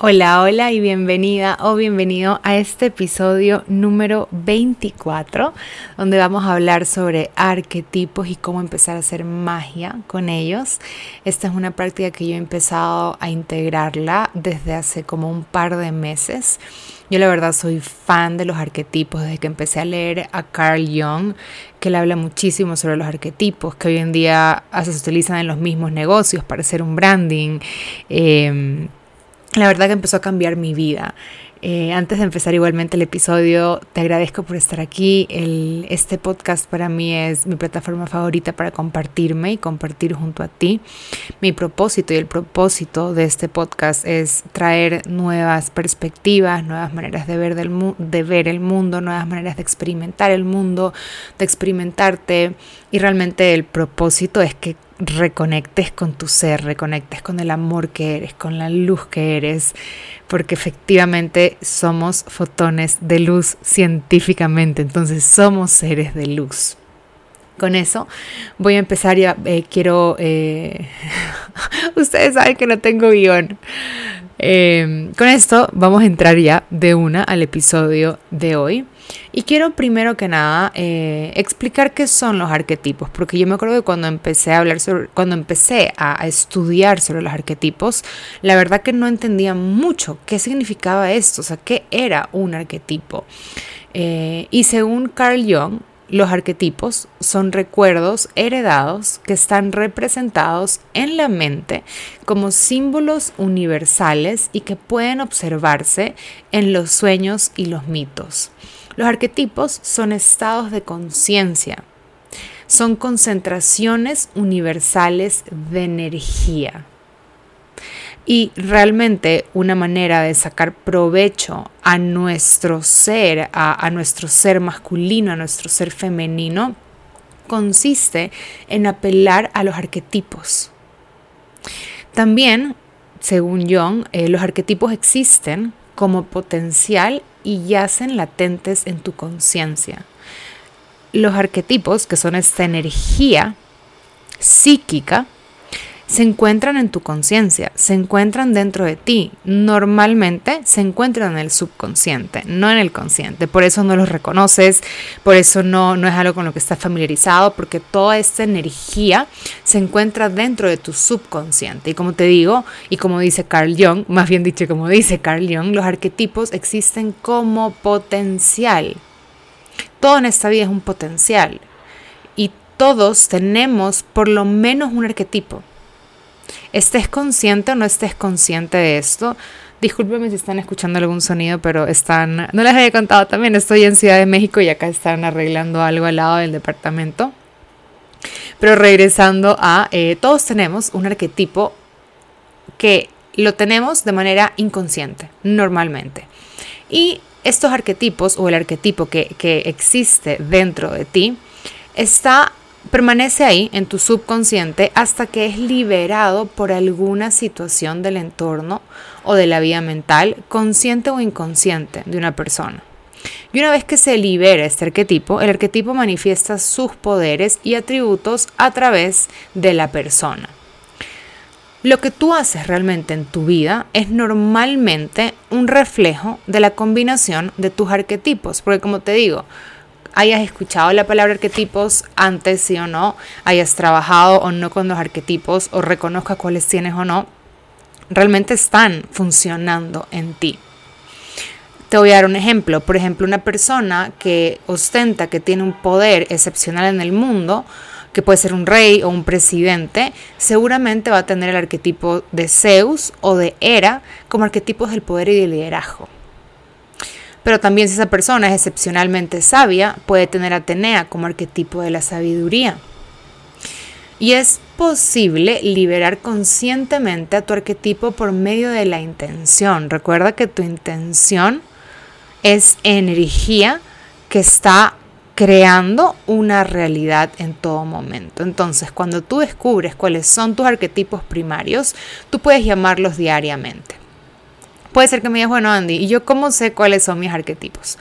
Hola, hola y bienvenida o bienvenido a este episodio número 24, donde vamos a hablar sobre arquetipos y cómo empezar a hacer magia con ellos. Esta es una práctica que yo he empezado a integrarla desde hace como un par de meses. Yo la verdad soy fan de los arquetipos desde que empecé a leer a Carl Jung, que le habla muchísimo sobre los arquetipos, que hoy en día se utilizan en los mismos negocios para hacer un branding. Eh, la verdad que empezó a cambiar mi vida. Eh, antes de empezar igualmente el episodio, te agradezco por estar aquí. El, este podcast para mí es mi plataforma favorita para compartirme y compartir junto a ti. Mi propósito y el propósito de este podcast es traer nuevas perspectivas, nuevas maneras de ver, del de ver el mundo, nuevas maneras de experimentar el mundo, de experimentarte. Y realmente el propósito es que reconectes con tu ser, reconectes con el amor que eres, con la luz que eres, porque efectivamente somos fotones de luz científicamente, entonces somos seres de luz. Con eso voy a empezar ya, eh, quiero, eh, ustedes saben que no tengo guion. Eh, con esto vamos a entrar ya de una al episodio de hoy. Y quiero primero que nada eh, explicar qué son los arquetipos, porque yo me acuerdo que cuando empecé a hablar sobre, cuando empecé a, estudiar sobre los arquetipos, la verdad que no entendía mucho qué significaba esto, o sea, qué era un arquetipo. Eh, y según Carl Jung, los arquetipos son recuerdos heredados que están representados en la mente como símbolos universales y que pueden observarse en los sueños y los mitos. Los arquetipos son estados de conciencia, son concentraciones universales de energía. Y realmente una manera de sacar provecho a nuestro ser, a, nuestro ser masculino, a nuestro ser femenino, consiste en apelar a los arquetipos. También, según Jung, eh, los arquetipos existen como potencial y yacen latentes en tu conciencia. Los arquetipos, que son esta energía psíquica, se encuentran en tu conciencia, se encuentran dentro de ti. Normalmente se encuentran en el subconsciente, no en el consciente. Por eso no los reconoces, por eso no, no es algo con lo que estás familiarizado, porque toda esta energía se encuentra dentro de tu subconsciente. Y como te digo, y como dice Carl Jung, más bien dicho como dice Carl Jung, los arquetipos existen como potencial. Todo en esta vida es un potencial. Y todos tenemos por lo menos un arquetipo estés consciente o no estés consciente de esto. Discúlpeme si están escuchando algún sonido, pero están, no les había contado también, estoy en Ciudad de México y acá están arreglando algo al lado del departamento. Pero regresando a, eh, todos tenemos un arquetipo que lo tenemos de manera inconsciente, normalmente. Y estos arquetipos o el arquetipo que, que existe dentro de ti está permanece ahí en tu subconsciente hasta que es liberado por alguna situación del entorno o de la vida mental, consciente o inconsciente de una persona. Y una vez que se libera este arquetipo, el arquetipo manifiesta sus poderes y atributos a través de la persona. Lo que tú haces realmente en tu vida es normalmente un reflejo de la combinación de tus arquetipos, porque como te digo, hayas escuchado la palabra arquetipos antes, sí o no, hayas trabajado o no con los arquetipos o reconozcas cuáles tienes o no, realmente están funcionando en ti. Te voy a dar un ejemplo. Por ejemplo, una persona que ostenta que tiene un poder excepcional en el mundo, que puede ser un rey o un presidente, seguramente va a tener el arquetipo de Zeus o de Hera como arquetipos del poder y del liderazgo. Pero también si esa persona es excepcionalmente sabia, puede tener Atenea como arquetipo de la sabiduría. Y es posible liberar conscientemente a tu arquetipo por medio de la intención. Recuerda que tu intención es energía que está creando una realidad en todo momento. Entonces, cuando tú descubres cuáles son tus arquetipos primarios, tú puedes llamarlos diariamente. Puede ser que me digas, bueno, Andy, ¿y yo cómo sé cuáles son mis arquetipos?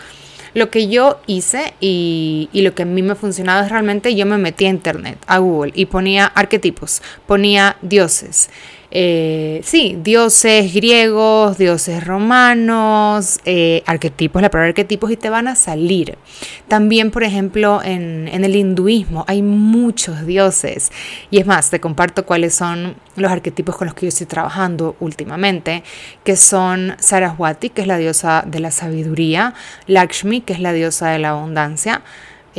Lo que yo hice y, lo que a mí me ha funcionado es realmente yo me metí a internet, a Google, y ponía arquetipos, ponía dioses. Eh, sí, dioses griegos, dioses romanos, eh, arquetipos, la palabra arquetipos, y te van a salir. También, por ejemplo, en, en, el hinduismo hay muchos dioses. Y es más, te comparto cuáles son los arquetipos con los que yo estoy trabajando últimamente, que son Saraswati, que es la diosa de la sabiduría, Lakshmi, que es la diosa de la abundancia,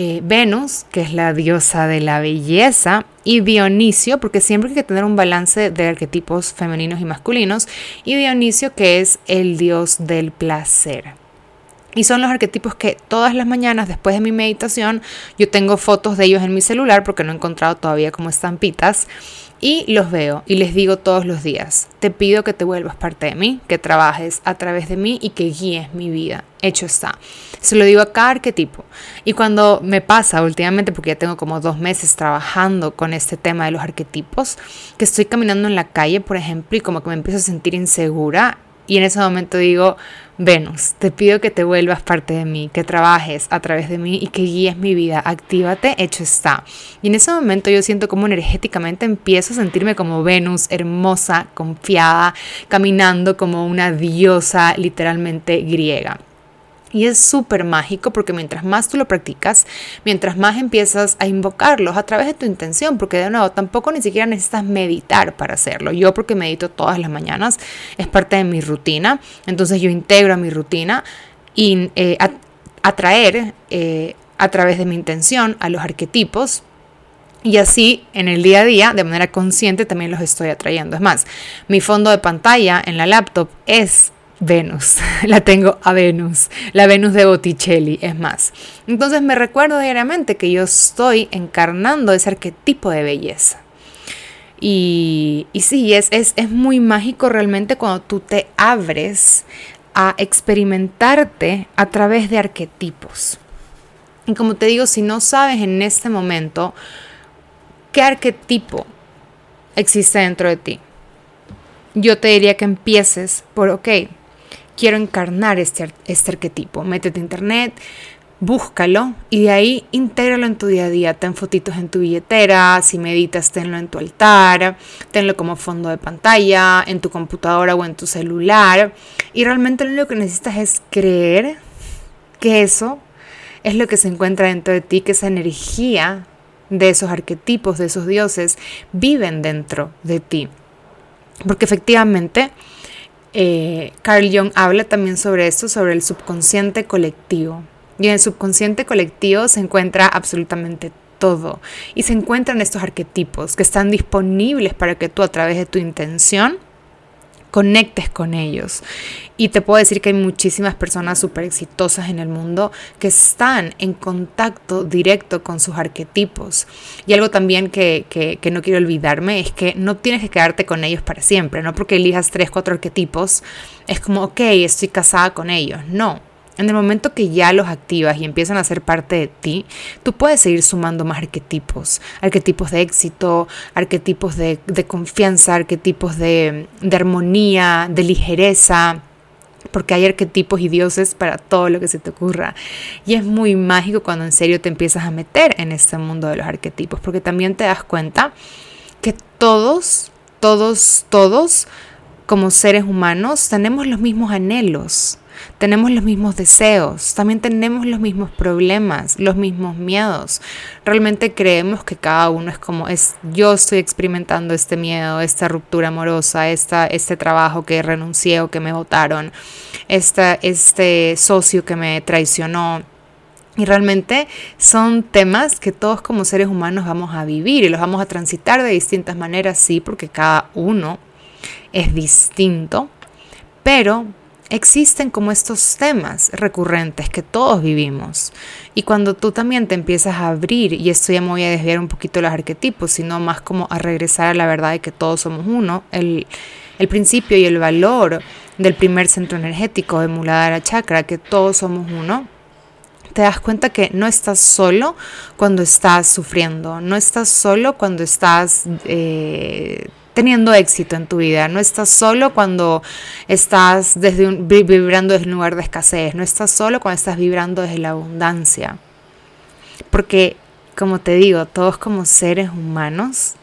eh, Venus, que es la diosa de la belleza, y Dionisio, porque siempre hay que tener un balance de arquetipos femeninos y masculinos, y Dionisio, que es el dios del placer. Y son los arquetipos que todas las mañanas después de mi meditación yo tengo fotos de ellos en mi celular porque no he encontrado todavía como estampitas y los veo y les digo todos los días, te pido que te vuelvas parte de mí, que trabajes a través de mí y que guíes mi vida. Hecho está. Se lo digo a cada arquetipo. Y cuando me pasa últimamente, porque ya tengo como dos meses trabajando con este tema de los arquetipos, que estoy caminando en la calle, por ejemplo, y como que me empiezo a sentir insegura, y en ese momento digo, Venus, te pido que te vuelvas parte de mí, que trabajes a través de mí y que guíes mi vida. Actívate, hecho está. Y en ese momento yo siento como energéticamente empiezo a sentirme como Venus, hermosa, confiada, caminando como una diosa literalmente griega. Y es súper mágico porque mientras más tú lo practicas, mientras más empiezas a invocarlos a través de tu intención, porque de nuevo tampoco ni siquiera necesitas meditar para hacerlo. Yo porque medito todas las mañanas, es parte de mi rutina, entonces yo integro a mi rutina y eh, atraer eh, a través de mi intención a los arquetipos y así en el día a día, de manera consciente, también los estoy atrayendo. Es más, mi fondo de pantalla en la laptop es Venus, la tengo a Venus, la Venus de Botticelli, es más. Entonces me recuerdo diariamente que yo estoy encarnando ese arquetipo de belleza. Y, sí, es, es, es muy mágico realmente cuando tú te abres a experimentarte a través de arquetipos. Y como te digo, si no sabes en este momento qué arquetipo existe dentro de ti, yo te diría que empieces por, ok, quiero encarnar este, este arquetipo. Métete a internet, búscalo y de ahí intégralo en tu día a día. Ten fotitos en tu billetera, si meditas, tenlo en tu altar, tenlo como fondo de pantalla, en tu computadora o en tu celular. Y realmente lo único que necesitas es creer que eso es lo que se encuentra dentro de ti, que esa energía de esos arquetipos, de esos dioses, viven dentro de ti. Porque efectivamente eh, Carl Jung habla también sobre esto, sobre el subconsciente colectivo. Y en el subconsciente colectivo se encuentra absolutamente todo. Y se encuentran estos arquetipos que están disponibles para que tú a través de tu intención conectes con ellos. Y te puedo decir que hay muchísimas personas súper exitosas en el mundo que están en contacto directo con sus arquetipos. Y algo también que, que, no quiero olvidarme es que no tienes que quedarte con ellos para siempre, no porque elijas tres, cuatro arquetipos, es como, ok, estoy casada con ellos. No, en el momento que ya los activas y empiezan a ser parte de ti, tú puedes seguir sumando más arquetipos, arquetipos de éxito, arquetipos de, confianza, arquetipos de, de armonía, de ligereza porque hay arquetipos y dioses para todo lo que se te ocurra. Y es muy mágico cuando en serio te empiezas a meter en este mundo de los arquetipos, porque también te das cuenta que todos, todos, todos, como seres humanos, tenemos los mismos anhelos tenemos los mismos deseos, también tenemos los mismos problemas, los mismos miedos. Realmente creemos que cada uno es como es, yo estoy experimentando este miedo, esta ruptura amorosa, esta, este trabajo que renuncié o que me votaron, este socio que me traicionó. Y realmente son temas que todos como seres humanos vamos a vivir y los vamos a transitar de distintas maneras, sí, porque cada uno es distinto, pero existen como estos temas recurrentes que todos vivimos. Y cuando tú también te empiezas a abrir, y esto ya me voy a desviar un poquito los arquetipos, sino más como a regresar a la verdad de que todos somos uno, el, principio y el valor del primer centro energético de Muladhara Chakra, que todos somos uno, te das cuenta que no estás solo cuando estás sufriendo, no estás solo cuando estás eh, teniendo éxito en tu vida. No estás solo cuando estás desde un, vibrando desde un lugar de escasez. No estás solo cuando estás vibrando desde la abundancia. Porque, como te digo, todos como seres humanos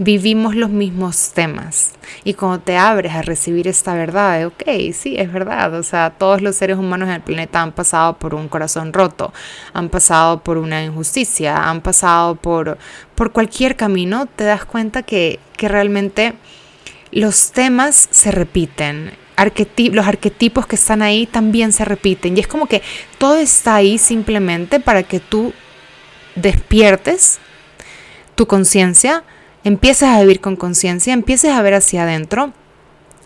vivimos los mismos temas. Y cuando te abres a recibir esta verdad, de, ok, sí, es verdad, o sea, todos los seres humanos en el planeta han pasado por un corazón roto, han pasado por una injusticia, han pasado por, por cualquier camino, te das cuenta que, que realmente los temas se repiten. los arquetipos que están ahí también se repiten. Y es como que todo está ahí simplemente para que tú despiertes tu conciencia, empieces a vivir con conciencia, empieces a ver hacia adentro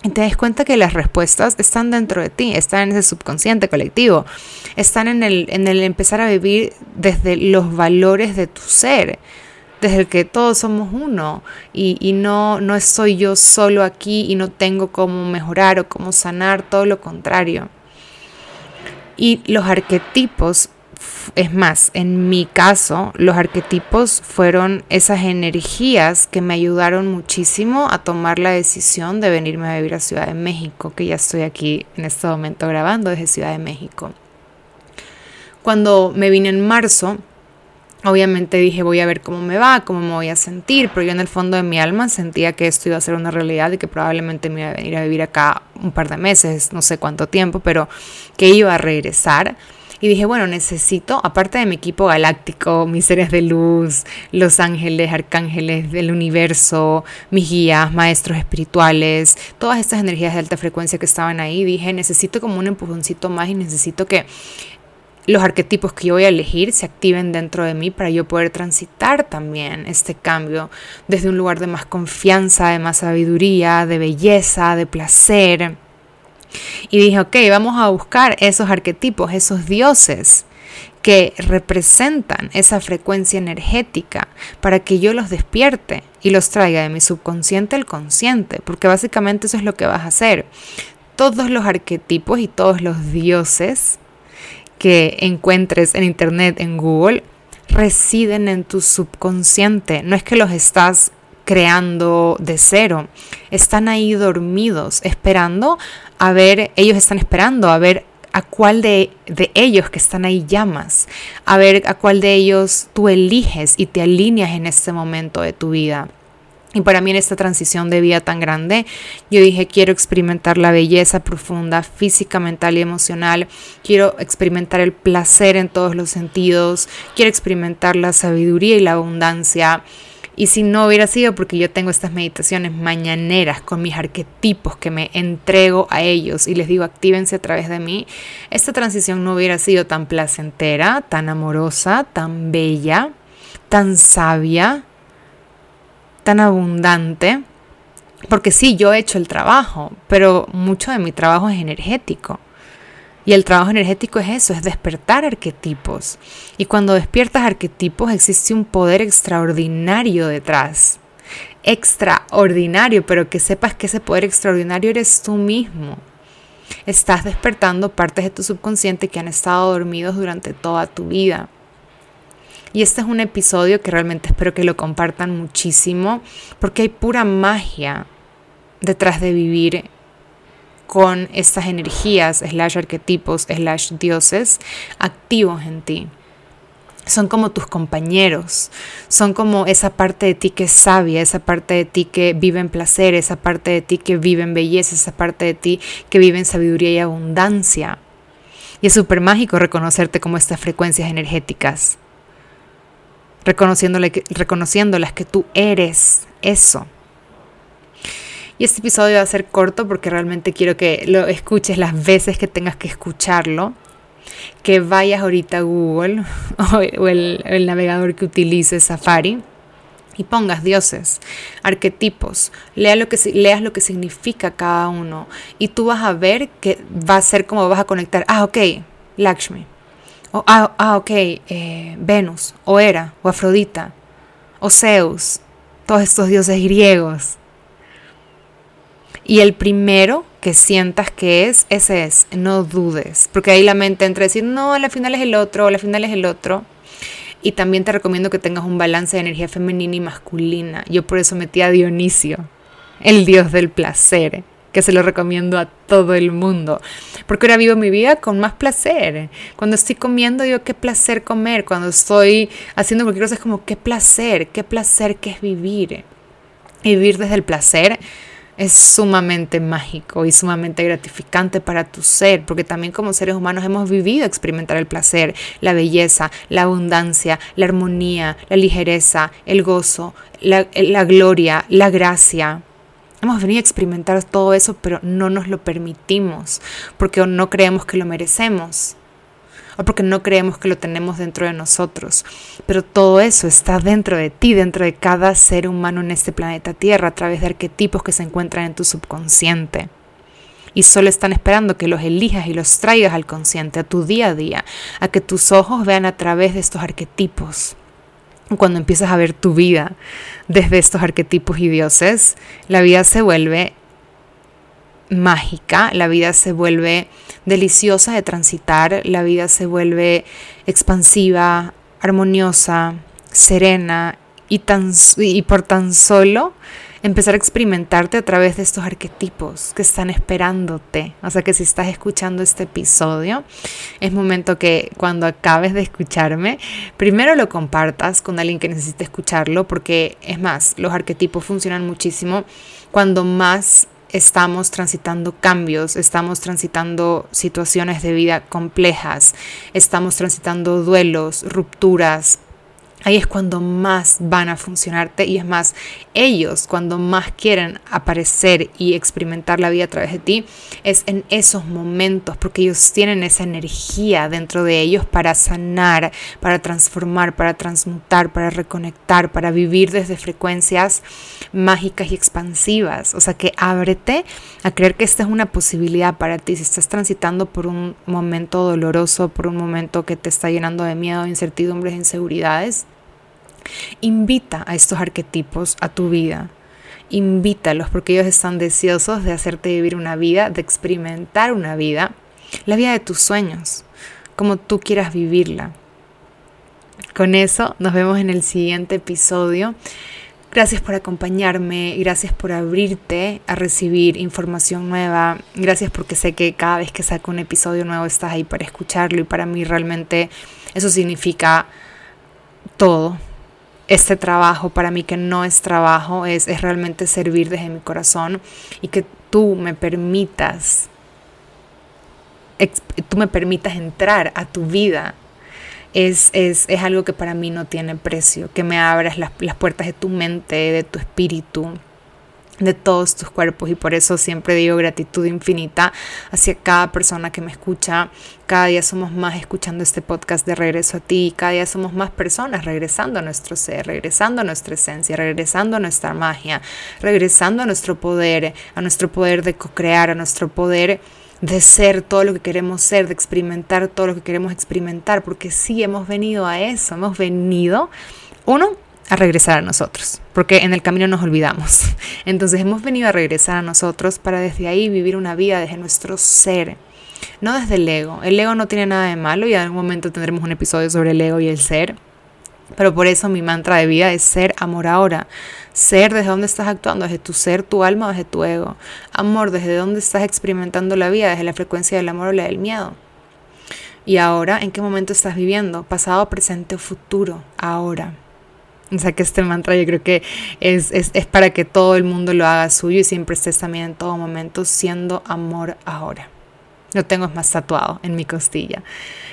y te das cuenta que las respuestas están dentro de ti, están en ese subconsciente colectivo, están en el, en el empezar a vivir desde los valores de tu ser, desde el que todos somos uno y, y, no, no estoy yo solo aquí y no tengo cómo mejorar o cómo sanar, todo lo contrario. Y los arquetipos es más, en mi caso, los arquetipos fueron esas energías que me ayudaron muchísimo a tomar la decisión de venirme a vivir a Ciudad de México, que ya estoy aquí en este momento grabando desde Ciudad de México. Cuando me vine en marzo, obviamente dije voy a ver cómo me va, cómo me voy a sentir, pero yo en el fondo de mi alma sentía que esto iba a ser una realidad y que probablemente me iba a venir a vivir acá un par de meses, no sé cuánto tiempo, pero que iba a regresar y dije, bueno, necesito, aparte de mi equipo galáctico, mis seres de luz, los ángeles, arcángeles del universo, mis guías, maestros espirituales, todas estas energías de alta frecuencia que estaban ahí, dije, necesito como un empujoncito más y necesito que los arquetipos que yo voy a elegir se activen dentro de mí para yo poder transitar también este cambio desde un lugar de más confianza, de más sabiduría, de belleza, de placer y dije, ok, vamos a buscar esos arquetipos, esos dioses que representan esa frecuencia energética para que yo los despierte y los traiga de mi subconsciente al consciente, porque básicamente eso es lo que vas a hacer. Todos los arquetipos y todos los dioses que encuentres en internet, en Google, residen en tu subconsciente. No es que los estás creando de cero. Están ahí dormidos, esperando a ver, ellos están esperando a ver a cuál de, de, ellos que están ahí llamas, a ver a cuál de ellos tú eliges y te alineas en este momento de tu vida. Y para mí en esta transición de vida tan grande, yo dije, quiero experimentar la belleza profunda, física, mental y emocional. Quiero experimentar el placer en todos los sentidos. Quiero experimentar la sabiduría y la abundancia. Y si no hubiera sido porque yo tengo estas meditaciones mañaneras con mis arquetipos que me entrego a ellos y les digo actívense a través de mí, esta transición no hubiera sido tan placentera, tan amorosa, tan bella, tan sabia, tan abundante. Porque sí, yo he hecho el trabajo, pero mucho de mi trabajo es energético. Y el trabajo energético es eso, es despertar arquetipos. Y cuando despiertas arquetipos existe un poder extraordinario detrás. Extraordinario, pero que sepas que ese poder extraordinario eres tú mismo. Estás despertando partes de tu subconsciente que han estado dormidos durante toda tu vida. Y este es un episodio que realmente espero que lo compartan muchísimo porque hay pura magia detrás de vivir con estas energías, slash arquetipos, slash dioses, activos en ti. Son como tus compañeros, son como esa parte de ti que es sabia, esa parte de ti que vive en placer, esa parte de ti que vive en belleza, esa parte de ti que vive en sabiduría y abundancia. Y es súper mágico reconocerte como estas frecuencias energéticas, reconociéndolas que tú eres eso. Y este episodio va a ser corto porque realmente quiero que lo escuches las veces que tengas que escucharlo. Que vayas ahorita a Google o, el, navegador que utilices, Safari, y pongas dioses, arquetipos, lea lo que, leas lo que significa cada uno y tú vas a ver que va a ser como vas a conectar, ah, ok, Lakshmi, o, ah, ah ok, eh, Venus, o Hera, o Afrodita, o Zeus, todos estos dioses griegos. Y el primero que sientas que es, ese es, no dudes, porque ahí la mente entra a decir, no, la final es el otro, la final es el otro. Y también te recomiendo que tengas un balance de energía femenina y masculina. Yo por eso metí a Dionisio, el dios del placer, que se lo recomiendo a todo el mundo. Porque ahora vivo mi vida con más placer. Cuando estoy comiendo, digo, qué placer comer. Cuando estoy haciendo cualquier cosa, es como, qué placer, qué placer que es vivir. Y vivir desde el placer es sumamente mágico y sumamente gratificante para tu ser, porque también como seres humanos hemos vivido experimentar el placer, la belleza, la abundancia, la armonía, la ligereza, el gozo, la, la gloria, la gracia. Hemos venido a experimentar todo eso, pero no nos lo permitimos, porque no creemos que lo merecemos o porque no creemos que lo tenemos dentro de nosotros. Pero todo eso está dentro de ti, dentro de cada ser humano en este planeta Tierra, a través de arquetipos que se encuentran en tu subconsciente. Y solo están esperando que los elijas y los traigas al consciente, a tu día a día, a que tus ojos vean a través de estos arquetipos. Cuando empiezas a ver tu vida desde estos arquetipos y dioses, la vida se vuelve mágica, la vida se vuelve deliciosa de transitar, la vida se vuelve expansiva, armoniosa, serena y, tan, y por tan solo empezar a experimentarte a través de estos arquetipos que están esperándote. O sea que si estás escuchando este episodio, es momento que cuando acabes de escucharme, primero lo compartas con alguien que necesite escucharlo, porque es más, los arquetipos funcionan muchísimo cuando más estamos transitando cambios, estamos transitando situaciones de vida complejas, estamos transitando duelos, rupturas, Ahí es cuando más van a funcionarte y es más, ellos cuando más quieren aparecer y experimentar la vida a través de ti, es en esos momentos, porque ellos tienen esa energía dentro de ellos para sanar, para transformar, para transmutar, para reconectar, para vivir desde frecuencias mágicas y expansivas. O sea que ábrete a creer que esta es una posibilidad para ti. Si estás transitando por un momento doloroso, por un momento que te está llenando de miedo, incertidumbres, inseguridades, Invita a estos arquetipos a tu vida. Invítalos porque ellos están deseosos de hacerte vivir una vida, de experimentar una vida, la vida de tus sueños, como tú quieras vivirla. Con eso nos vemos en el siguiente episodio. Gracias por acompañarme, gracias por abrirte a recibir información nueva, gracias porque sé que cada vez que saco un episodio nuevo estás ahí para escucharlo y para mí realmente eso significa todo, este trabajo para mí que no es trabajo, es, es realmente servir desde mi corazón y que tú me permitas, tú me permitas entrar a tu vida. Es, es, es, algo que para mí no tiene precio, que me abras las, las puertas de tu mente, de tu espíritu, de todos tus cuerpos y por eso siempre digo gratitud infinita hacia cada persona que me escucha. Cada día somos más escuchando este podcast de regreso a ti, cada día somos más personas regresando a nuestro ser, regresando a nuestra esencia, regresando a nuestra magia, regresando a nuestro poder, a nuestro poder de co-crear, a nuestro poder de ser todo lo que queremos ser, de experimentar todo lo que queremos experimentar, porque sí hemos venido a eso, hemos venido, uno, a regresar a nosotros, porque en el camino nos olvidamos. Entonces hemos venido a regresar a nosotros para desde ahí vivir una vida desde nuestro ser, no desde el ego. El ego no tiene nada de malo y en algún momento tendremos un episodio sobre el ego y el ser. Pero por eso mi mantra de vida es ser amor ahora. Ser desde dónde estás actuando, desde tu ser, tu alma, desde tu ego. Amor, desde dónde estás experimentando la vida, desde la frecuencia del amor o la del miedo. Y ahora, ¿en qué momento estás viviendo? Pasado, presente o futuro. Ahora. O sea que este mantra yo creo que es, es, es, para que todo el mundo lo haga suyo y siempre estés también en todo momento siendo amor ahora. Lo tengo más tatuado en mi costilla.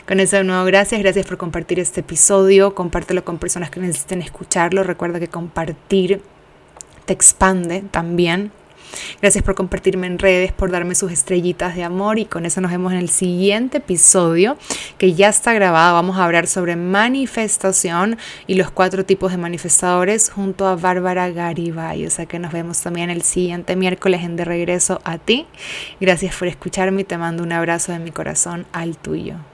Con eso de nuevo, gracias. Gracias por compartir este episodio. Compártelo con personas que necesiten escucharlo. Recuerda que compartir te expande también Gracias por compartirme en redes, por darme sus estrellitas de amor y con eso nos vemos en el siguiente episodio que ya está grabado. Vamos a hablar sobre manifestación y los cuatro tipos de manifestadores junto a Bárbara Garibay. O sea que nos vemos también el siguiente miércoles en De Regreso a ti. Gracias por escucharme y te mando un abrazo de mi corazón al tuyo.